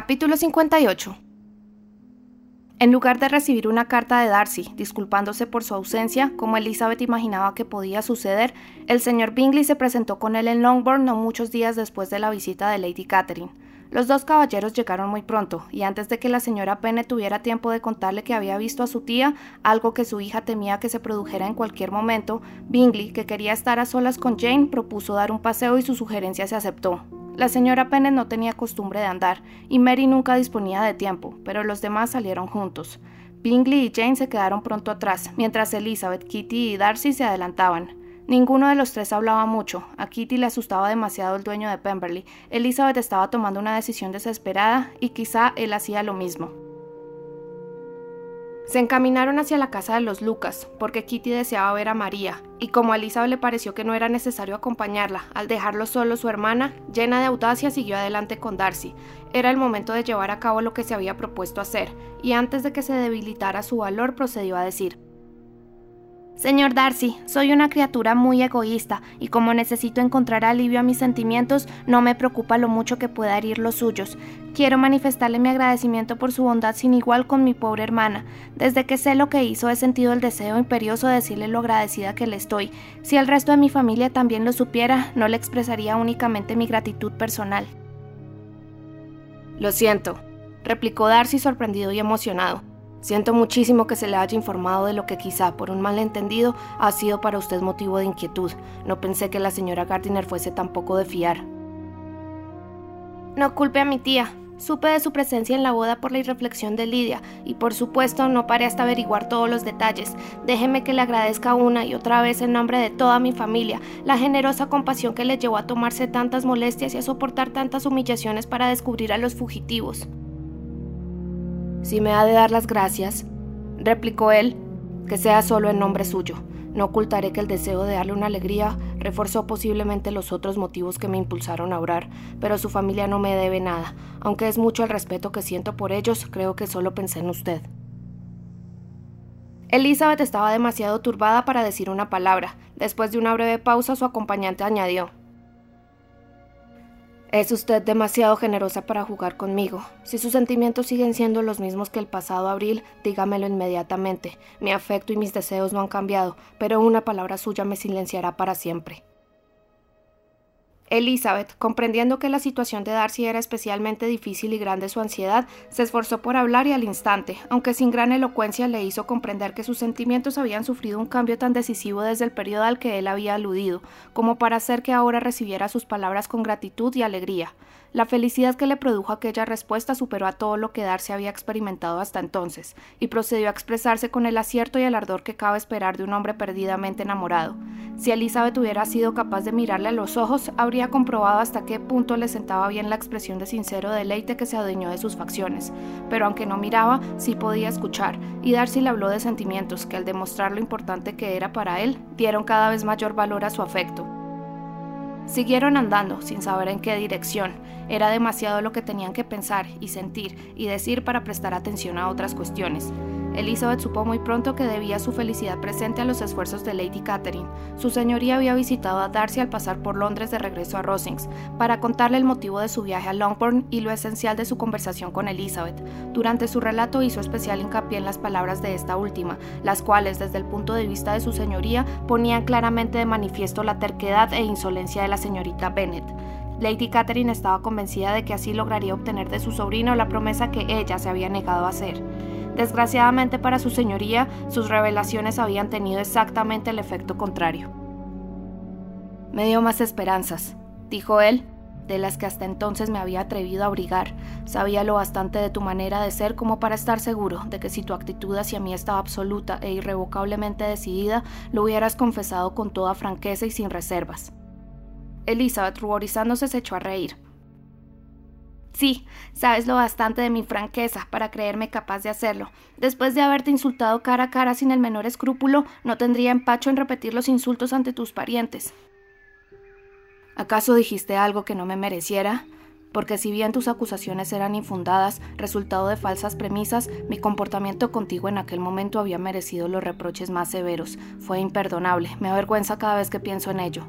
Capítulo 58 En lugar de recibir una carta de Darcy disculpándose por su ausencia, como Elizabeth imaginaba que podía suceder, el señor Bingley se presentó con él en Longbourn no muchos días después de la visita de Lady Catherine. Los dos caballeros llegaron muy pronto, y antes de que la señora Penne tuviera tiempo de contarle que había visto a su tía, algo que su hija temía que se produjera en cualquier momento, Bingley, que quería estar a solas con Jane, propuso dar un paseo y su sugerencia se aceptó. La señora Penne no tenía costumbre de andar, y Mary nunca disponía de tiempo, pero los demás salieron juntos. Bingley y Jane se quedaron pronto atrás, mientras Elizabeth, Kitty y Darcy se adelantaban. Ninguno de los tres hablaba mucho. A Kitty le asustaba demasiado el dueño de Pemberley. Elizabeth estaba tomando una decisión desesperada y quizá él hacía lo mismo. Se encaminaron hacia la casa de los Lucas, porque Kitty deseaba ver a María, y como a le pareció que no era necesario acompañarla, al dejarlo solo su hermana, llena de audacia, siguió adelante con Darcy. Era el momento de llevar a cabo lo que se había propuesto hacer, y antes de que se debilitara su valor procedió a decir Señor Darcy, soy una criatura muy egoísta y como necesito encontrar alivio a mis sentimientos, no me preocupa lo mucho que pueda herir los suyos. Quiero manifestarle mi agradecimiento por su bondad sin igual con mi pobre hermana. Desde que sé lo que hizo he sentido el deseo imperioso de decirle lo agradecida que le estoy. Si el resto de mi familia también lo supiera, no le expresaría únicamente mi gratitud personal. Lo siento, replicó Darcy sorprendido y emocionado. Siento muchísimo que se le haya informado de lo que quizá por un malentendido ha sido para usted motivo de inquietud. No pensé que la señora Gardiner fuese tan poco de fiar. No culpe a mi tía. Supe de su presencia en la boda por la irreflexión de Lidia, y por supuesto no paré hasta averiguar todos los detalles. Déjeme que le agradezca una y otra vez en nombre de toda mi familia la generosa compasión que le llevó a tomarse tantas molestias y a soportar tantas humillaciones para descubrir a los fugitivos. Si me ha de dar las gracias, replicó él, que sea solo en nombre suyo. No ocultaré que el deseo de darle una alegría reforzó posiblemente los otros motivos que me impulsaron a orar, pero su familia no me debe nada. Aunque es mucho el respeto que siento por ellos, creo que solo pensé en usted. Elizabeth estaba demasiado turbada para decir una palabra. Después de una breve pausa, su acompañante añadió es usted demasiado generosa para jugar conmigo. Si sus sentimientos siguen siendo los mismos que el pasado abril, dígamelo inmediatamente. Mi afecto y mis deseos no han cambiado, pero una palabra suya me silenciará para siempre. Elizabeth, comprendiendo que la situación de Darcy era especialmente difícil y grande su ansiedad, se esforzó por hablar y al instante, aunque sin gran elocuencia, le hizo comprender que sus sentimientos habían sufrido un cambio tan decisivo desde el periodo al que él había aludido, como para hacer que ahora recibiera sus palabras con gratitud y alegría. La felicidad que le produjo aquella respuesta superó a todo lo que Darcy había experimentado hasta entonces, y procedió a expresarse con el acierto y el ardor que cabe esperar de un hombre perdidamente enamorado. Si Elizabeth hubiera sido capaz de mirarle a los ojos, habría comprobado hasta qué punto le sentaba bien la expresión de sincero deleite que se adueñó de sus facciones, pero aunque no miraba, sí podía escuchar, y Darcy le habló de sentimientos que al demostrar lo importante que era para él, dieron cada vez mayor valor a su afecto. Siguieron andando, sin saber en qué dirección. Era demasiado lo que tenían que pensar y sentir y decir para prestar atención a otras cuestiones. Elizabeth supo muy pronto que debía su felicidad presente a los esfuerzos de Lady Catherine. Su señoría había visitado a Darcy al pasar por Londres de regreso a Rosings para contarle el motivo de su viaje a Longbourn y lo esencial de su conversación con Elizabeth. Durante su relato hizo especial hincapié en las palabras de esta última, las cuales, desde el punto de vista de su señoría, ponían claramente de manifiesto la terquedad e insolencia de la señorita Bennet. Lady Catherine estaba convencida de que así lograría obtener de su sobrino la promesa que ella se había negado a hacer. Desgraciadamente para su señoría, sus revelaciones habían tenido exactamente el efecto contrario. Me dio más esperanzas, dijo él, de las que hasta entonces me había atrevido a abrigar. Sabía lo bastante de tu manera de ser como para estar seguro de que si tu actitud hacia mí estaba absoluta e irrevocablemente decidida, lo hubieras confesado con toda franqueza y sin reservas. Elizabeth, ruborizándose, se echó a reír. Sí, sabes lo bastante de mi franqueza para creerme capaz de hacerlo. Después de haberte insultado cara a cara sin el menor escrúpulo, no tendría empacho en repetir los insultos ante tus parientes. ¿Acaso dijiste algo que no me mereciera? Porque si bien tus acusaciones eran infundadas, resultado de falsas premisas, mi comportamiento contigo en aquel momento había merecido los reproches más severos. Fue imperdonable. Me avergüenza cada vez que pienso en ello.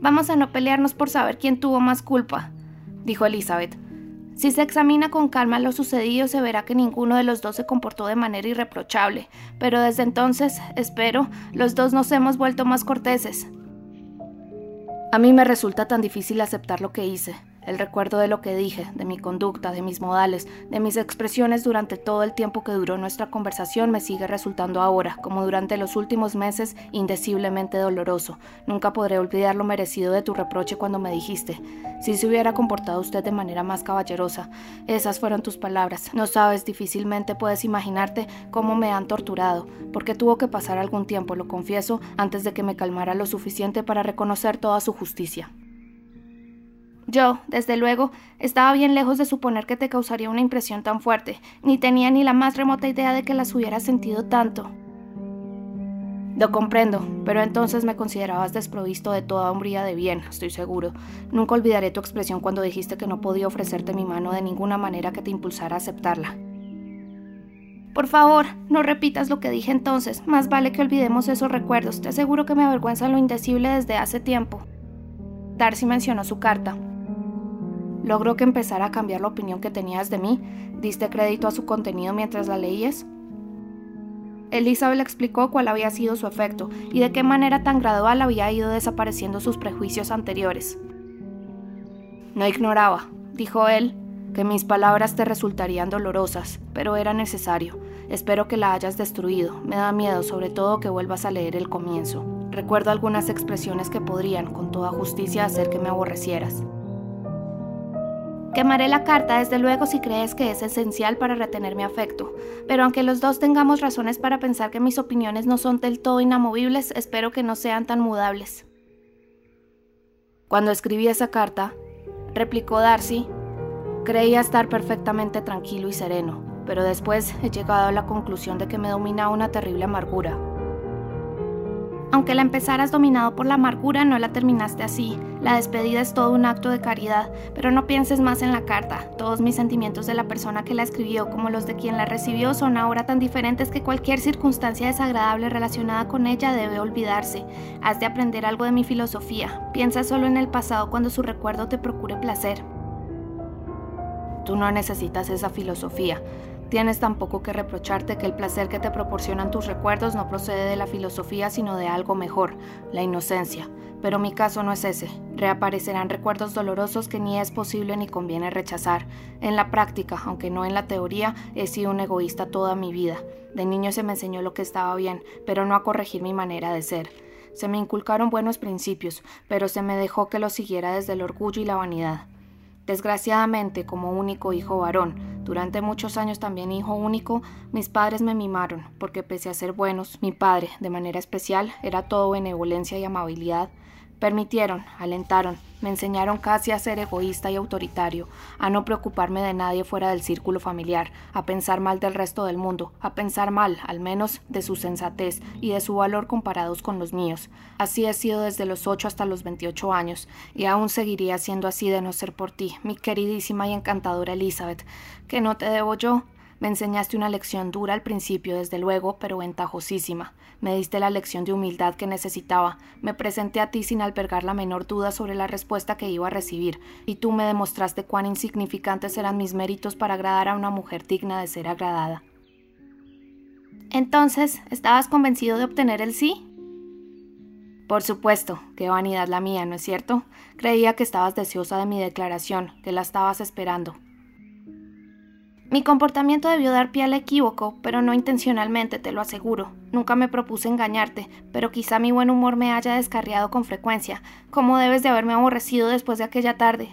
Vamos a no pelearnos por saber quién tuvo más culpa dijo Elizabeth. Si se examina con calma lo sucedido, se verá que ninguno de los dos se comportó de manera irreprochable, pero desde entonces, espero, los dos nos hemos vuelto más corteses. A mí me resulta tan difícil aceptar lo que hice, el recuerdo de lo que dije, de mi conducta, de mis modales, de mis expresiones durante todo el tiempo que duró nuestra conversación me sigue resultando ahora, como durante los últimos meses, indeciblemente doloroso. Nunca podré olvidar lo merecido de tu reproche cuando me dijiste, si se hubiera comportado usted de manera más caballerosa. Esas fueron tus palabras. No sabes, difícilmente puedes imaginarte cómo me han torturado, porque tuvo que pasar algún tiempo, lo confieso, antes de que me calmara lo suficiente para reconocer toda su justicia. Yo, desde luego, estaba bien lejos de suponer que te causaría una impresión tan fuerte, ni tenía ni la más remota idea de que las hubieras sentido tanto. Lo comprendo, pero entonces me considerabas desprovisto de toda hombría de bien, estoy seguro. Nunca olvidaré tu expresión cuando dijiste que no podía ofrecerte mi mano de ninguna manera que te impulsara a aceptarla. Por favor, no repitas lo que dije entonces, más vale que olvidemos esos recuerdos, te aseguro que me avergüenza lo indecible desde hace tiempo. Darcy mencionó su carta, logró que empezara a cambiar la opinión que tenías de mí? ¿Diste crédito a su contenido mientras la leías? Elizabeth le explicó cuál había sido su efecto y de qué manera tan gradual había ido desapareciendo sus prejuicios anteriores. No ignoraba, dijo él, que mis palabras te resultarían dolorosas, pero era necesario. Espero que la hayas destruido. Me da miedo, sobre todo, que vuelvas a leer el comienzo. Recuerdo algunas expresiones que podrían, con toda justicia, hacer que me aborrecieras. Quemaré la carta desde luego si crees que es esencial para retener mi afecto, pero aunque los dos tengamos razones para pensar que mis opiniones no son del todo inamovibles, espero que no sean tan mudables. Cuando escribí esa carta, replicó Darcy, creía estar perfectamente tranquilo y sereno, pero después he llegado a la conclusión de que me domina una terrible amargura. Aunque la empezaras dominado por la amargura, no la terminaste así. La despedida es todo un acto de caridad, pero no pienses más en la carta. Todos mis sentimientos de la persona que la escribió como los de quien la recibió son ahora tan diferentes que cualquier circunstancia desagradable relacionada con ella debe olvidarse. Has de aprender algo de mi filosofía. Piensa solo en el pasado cuando su recuerdo te procure placer. Tú no necesitas esa filosofía. Tienes tampoco que reprocharte que el placer que te proporcionan tus recuerdos no procede de la filosofía, sino de algo mejor, la inocencia. Pero mi caso no es ese. Reaparecerán recuerdos dolorosos que ni es posible ni conviene rechazar. En la práctica, aunque no en la teoría, he sido un egoísta toda mi vida. De niño se me enseñó lo que estaba bien, pero no a corregir mi manera de ser. Se me inculcaron buenos principios, pero se me dejó que los siguiera desde el orgullo y la vanidad. Desgraciadamente, como único hijo varón, durante muchos años también hijo único, mis padres me mimaron, porque pese a ser buenos, mi padre, de manera especial, era todo benevolencia y amabilidad, Permitieron, alentaron, me enseñaron casi a ser egoísta y autoritario, a no preocuparme de nadie fuera del círculo familiar, a pensar mal del resto del mundo, a pensar mal, al menos, de su sensatez y de su valor comparados con los míos. Así he sido desde los ocho hasta los veintiocho años, y aún seguiría siendo así de no ser por ti, mi queridísima y encantadora Elizabeth. ¿Que no te debo yo? Me enseñaste una lección dura al principio, desde luego, pero ventajosísima. Me diste la lección de humildad que necesitaba. Me presenté a ti sin albergar la menor duda sobre la respuesta que iba a recibir, y tú me demostraste cuán insignificantes eran mis méritos para agradar a una mujer digna de ser agradada. Entonces, ¿estabas convencido de obtener el sí? Por supuesto, qué vanidad la mía, ¿no es cierto? Creía que estabas deseosa de mi declaración, que la estabas esperando. Mi comportamiento debió dar pie al equívoco, pero no intencionalmente, te lo aseguro. Nunca me propuse engañarte, pero quizá mi buen humor me haya descarriado con frecuencia, como debes de haberme aborrecido después de aquella tarde.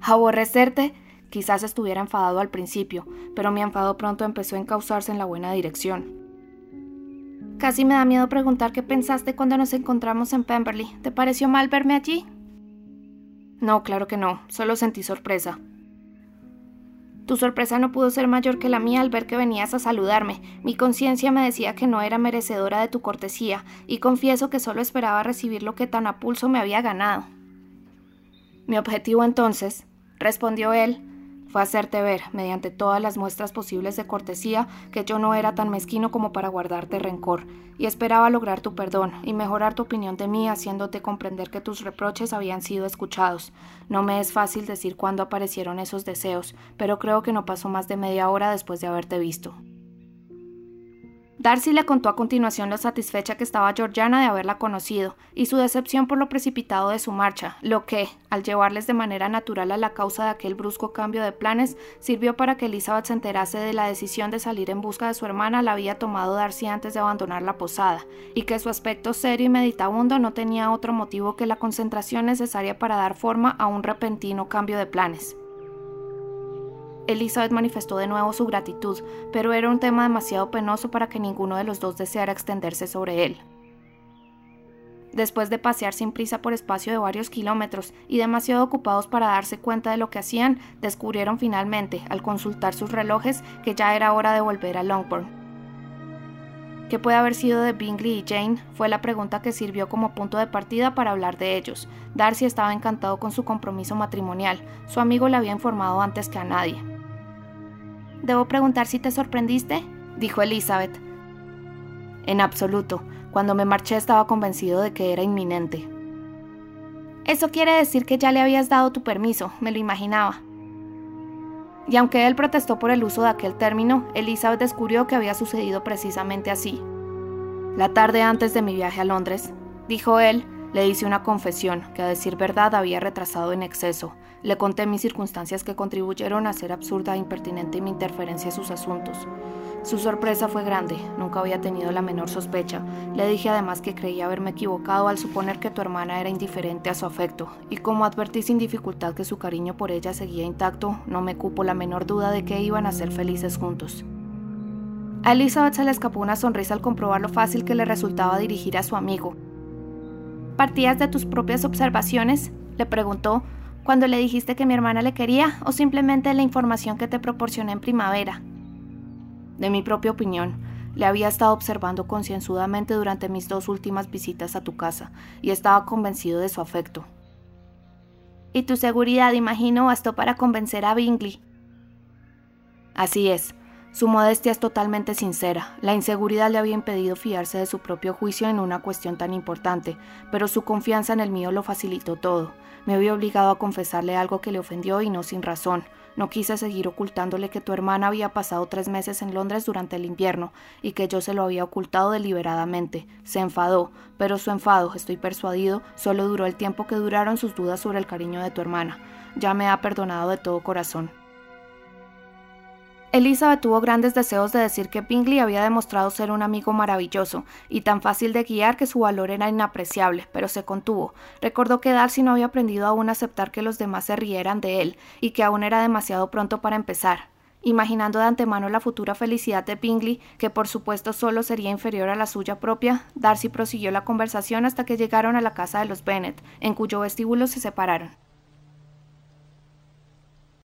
¿Aborrecerte? Quizás estuviera enfadado al principio, pero mi enfado pronto empezó a encauzarse en la buena dirección. Casi me da miedo preguntar qué pensaste cuando nos encontramos en Pemberley. ¿Te pareció mal verme allí? No, claro que no, solo sentí sorpresa. Tu sorpresa no pudo ser mayor que la mía al ver que venías a saludarme. Mi conciencia me decía que no era merecedora de tu cortesía, y confieso que solo esperaba recibir lo que tan a pulso me había ganado. Mi objetivo entonces, respondió él, fue hacerte ver, mediante todas las muestras posibles de cortesía, que yo no era tan mezquino como para guardarte rencor, y esperaba lograr tu perdón y mejorar tu opinión de mí, haciéndote comprender que tus reproches habían sido escuchados. No me es fácil decir cuándo aparecieron esos deseos, pero creo que no pasó más de media hora después de haberte visto. Darcy le contó a continuación lo satisfecha que estaba Georgiana de haberla conocido y su decepción por lo precipitado de su marcha, lo que, al llevarles de manera natural a la causa de aquel brusco cambio de planes, sirvió para que Elizabeth se enterase de la decisión de salir en busca de su hermana la había tomado Darcy antes de abandonar la posada, y que su aspecto serio y meditabundo no tenía otro motivo que la concentración necesaria para dar forma a un repentino cambio de planes. Elizabeth manifestó de nuevo su gratitud, pero era un tema demasiado penoso para que ninguno de los dos deseara extenderse sobre él. Después de pasear sin prisa por espacio de varios kilómetros y demasiado ocupados para darse cuenta de lo que hacían, descubrieron finalmente, al consultar sus relojes, que ya era hora de volver a Longbourn. ¿Qué puede haber sido de Bingley y Jane? Fue la pregunta que sirvió como punto de partida para hablar de ellos. Darcy estaba encantado con su compromiso matrimonial. Su amigo le había informado antes que a nadie. ¿Debo preguntar si te sorprendiste? dijo Elizabeth. En absoluto. Cuando me marché estaba convencido de que era inminente. Eso quiere decir que ya le habías dado tu permiso, me lo imaginaba. Y aunque él protestó por el uso de aquel término, Elizabeth descubrió que había sucedido precisamente así. La tarde antes de mi viaje a Londres, dijo él, le hice una confesión que a decir verdad había retrasado en exceso. Le conté mis circunstancias que contribuyeron a ser absurda e impertinente mi interferencia en sus asuntos. Su sorpresa fue grande, nunca había tenido la menor sospecha. Le dije además que creía haberme equivocado al suponer que tu hermana era indiferente a su afecto, y como advertí sin dificultad que su cariño por ella seguía intacto, no me cupo la menor duda de que iban a ser felices juntos. A Elizabeth se le escapó una sonrisa al comprobar lo fácil que le resultaba dirigir a su amigo, ¿Partías de tus propias observaciones? le preguntó, cuando le dijiste que mi hermana le quería o simplemente de la información que te proporcioné en primavera. De mi propia opinión, le había estado observando concienzudamente durante mis dos últimas visitas a tu casa y estaba convencido de su afecto. Y tu seguridad, imagino, bastó para convencer a Bingley. Así es, su modestia es totalmente sincera. La inseguridad le había impedido fiarse de su propio juicio en una cuestión tan importante, pero su confianza en el mío lo facilitó todo. Me había obligado a confesarle algo que le ofendió y no sin razón. No quise seguir ocultándole que tu hermana había pasado tres meses en Londres durante el invierno y que yo se lo había ocultado deliberadamente. Se enfadó, pero su enfado, estoy persuadido, solo duró el tiempo que duraron sus dudas sobre el cariño de tu hermana. Ya me ha perdonado de todo corazón. Elizabeth tuvo grandes deseos de decir que Bingley había demostrado ser un amigo maravilloso y tan fácil de guiar que su valor era inapreciable, pero se contuvo. Recordó que Darcy no había aprendido aún a aceptar que los demás se rieran de él y que aún era demasiado pronto para empezar. Imaginando de antemano la futura felicidad de Bingley, que por supuesto solo sería inferior a la suya propia, Darcy prosiguió la conversación hasta que llegaron a la casa de los Bennet, en cuyo vestíbulo se separaron.